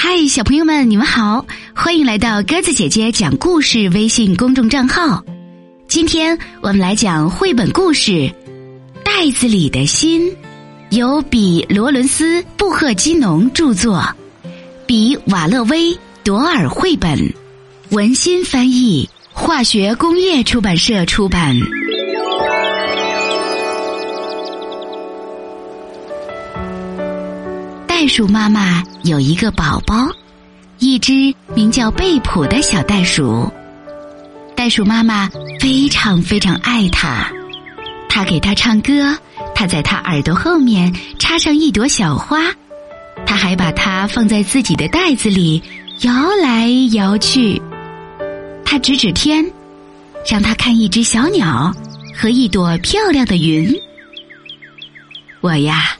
嗨，小朋友们，你们好，欢迎来到鸽子姐姐讲故事微信公众账号。今天我们来讲绘本故事《袋子里的心》，由比罗伦斯·布赫基农著作，比瓦勒威朵尔绘本，文心翻译，化学工业出版社出版。袋鼠妈妈有一个宝宝，一只名叫贝普的小袋鼠。袋鼠妈妈非常非常爱它，它给它唱歌，它在它耳朵后面插上一朵小花，它还把它放在自己的袋子里摇来摇去。它指指天，让它看一只小鸟和一朵漂亮的云。我呀。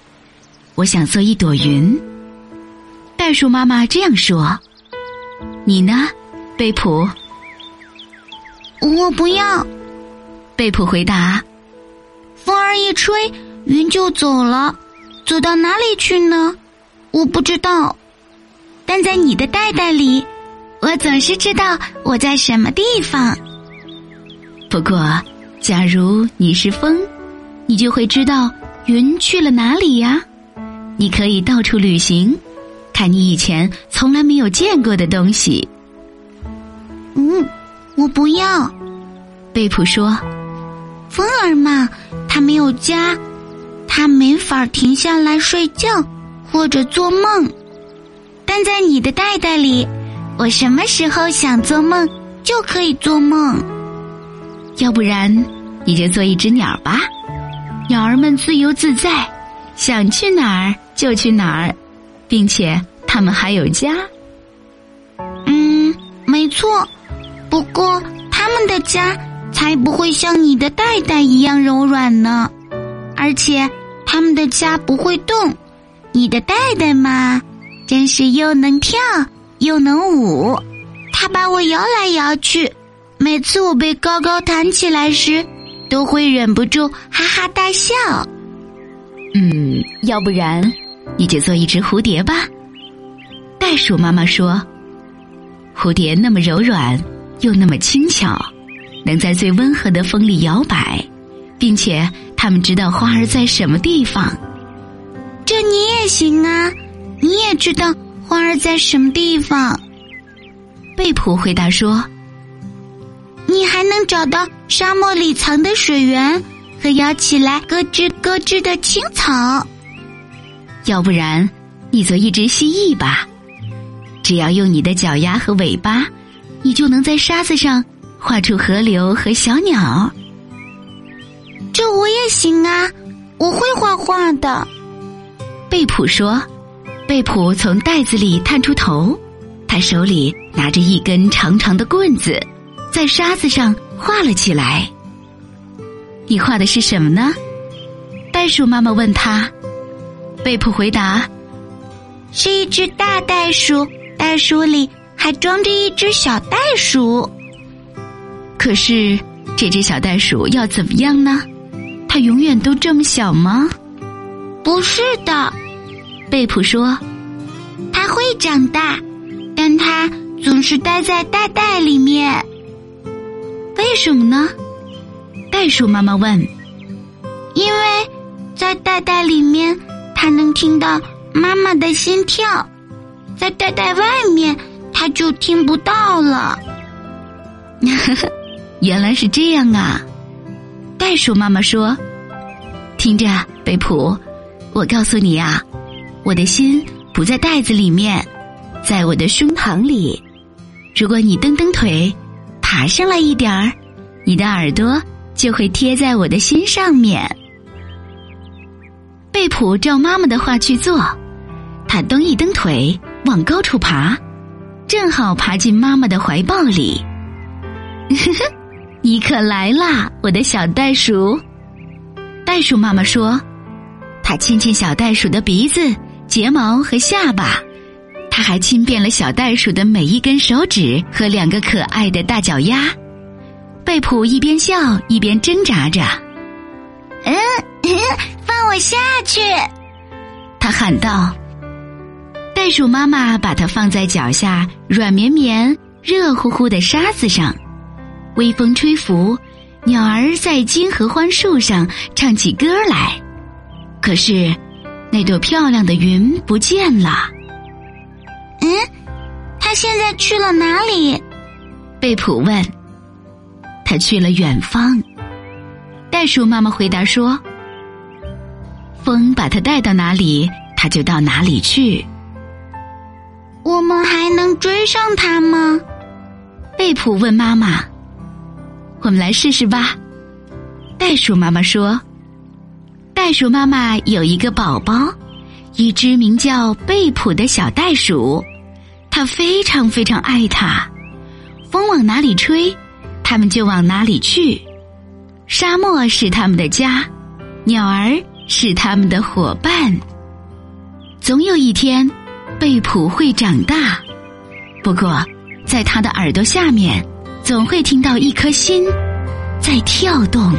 我想做一朵云。袋鼠妈妈这样说：“你呢，贝普？”我不要。贝普回答：“风儿一吹，云就走了，走到哪里去呢？我不知道。但在你的袋袋里，我总是知道我在什么地方。不过，假如你是风，你就会知道云去了哪里呀。”你可以到处旅行，看你以前从来没有见过的东西。嗯，我不要。贝普说：“风儿嘛，它没有家，它没法停下来睡觉或者做梦。但在你的袋袋里，我什么时候想做梦就可以做梦。要不然，你就做一只鸟吧，鸟儿们自由自在，想去哪儿。”就去哪儿，并且他们还有家。嗯，没错。不过他们的家才不会像你的袋袋一样柔软呢。而且他们的家不会动。你的袋袋嘛，真是又能跳又能舞。它把我摇来摇去，每次我被高高弹起来时，都会忍不住哈哈大笑。嗯，要不然。你就做一只蝴蝶吧，袋鼠妈妈说：“蝴蝶那么柔软，又那么轻巧，能在最温和的风里摇摆，并且它们知道花儿在什么地方。这你也行啊，你也知道花儿在什么地方。”贝普回答说：“你还能找到沙漠里藏的水源和摇起来咯吱咯吱的青草。”要不然，你做一只蜥蜴吧。只要用你的脚丫和尾巴，你就能在沙子上画出河流和小鸟。这我也行啊，我会画画的。贝普说。贝普从袋子里探出头，他手里拿着一根长长的棍子，在沙子上画了起来。你画的是什么呢？袋鼠妈妈问他。贝普回答：“是一只大袋鼠，袋鼠里还装着一只小袋鼠。可是这只小袋鼠要怎么样呢？它永远都这么小吗？不是的，贝普说，它会长大，但它总是待在袋袋里面。为什么呢？袋鼠妈妈问。因为在袋袋里面。”他能听到妈妈的心跳，在袋袋外面他就听不到了。原来是这样啊！袋鼠妈妈说：“听着，贝普，我告诉你啊，我的心不在袋子里面，在我的胸膛里。如果你蹬蹬腿，爬上来一点儿，你的耳朵就会贴在我的心上面。”贝普照妈妈的话去做，他蹬一蹬腿往高处爬，正好爬进妈妈的怀抱里。呵呵，你可来啦，我的小袋鼠！袋鼠妈妈说：“他亲亲小袋鼠的鼻子、睫毛和下巴，他还亲遍了小袋鼠的每一根手指和两个可爱的大脚丫。”贝普一边笑一边挣扎着。嗯。放我下去！他喊道。袋袋鼠妈妈把它放在脚下软绵绵、热乎乎的沙子上，微风吹拂，鸟儿在金合欢树上唱起歌来。可是，那朵漂亮的云不见了。嗯，它现在去了哪里？贝普问。他去了远方。袋鼠妈妈回答说：“风把它带到哪里，它就到哪里去。”我们还能追上它吗？贝普问妈妈。“我们来试试吧。”袋鼠妈妈说。袋鼠妈妈有一个宝宝，一只名叫贝普的小袋鼠，它非常非常爱它。风往哪里吹，它们就往哪里去。沙漠是他们的家，鸟儿是他们的伙伴。总有一天，贝普会长大。不过，在他的耳朵下面，总会听到一颗心在跳动。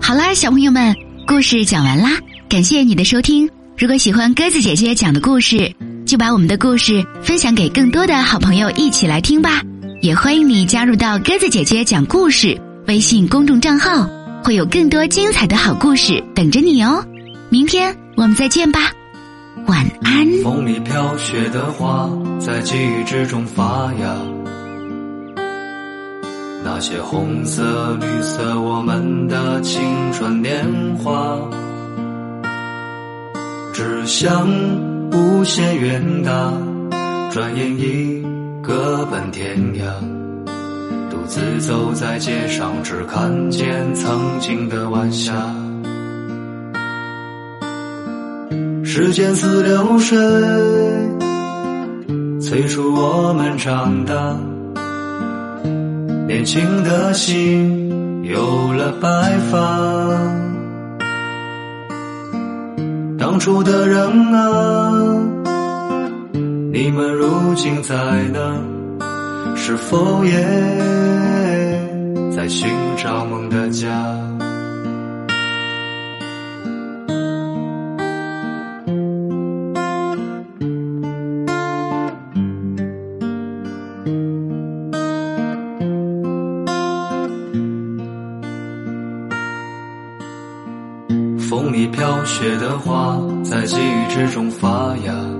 好啦，小朋友们，故事讲完啦，感谢你的收听。如果喜欢鸽子姐姐讲的故事，就把我们的故事分享给更多的好朋友一起来听吧。也欢迎你加入到鸽子姐姐讲故事微信公众账号，会有更多精彩的好故事等着你哦。明天我们再见吧，晚安。风里飘雪的花，在记忆之中发芽。那些红色、绿色，我们的青春年华，只想无限远大，转眼已。各奔天涯，自走在街上，只看见曾经的晚霞。时间似流水，催促我们长大。年轻的心有了白发，当初的人啊。你们如今在哪？是否也在寻找梦的家？风里飘雪的花，在记忆之中发芽。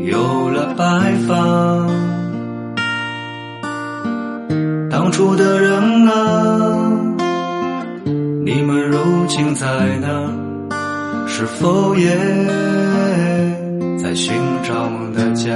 有了白发，当初的人啊，你们如今在哪？是否也在寻找梦的家？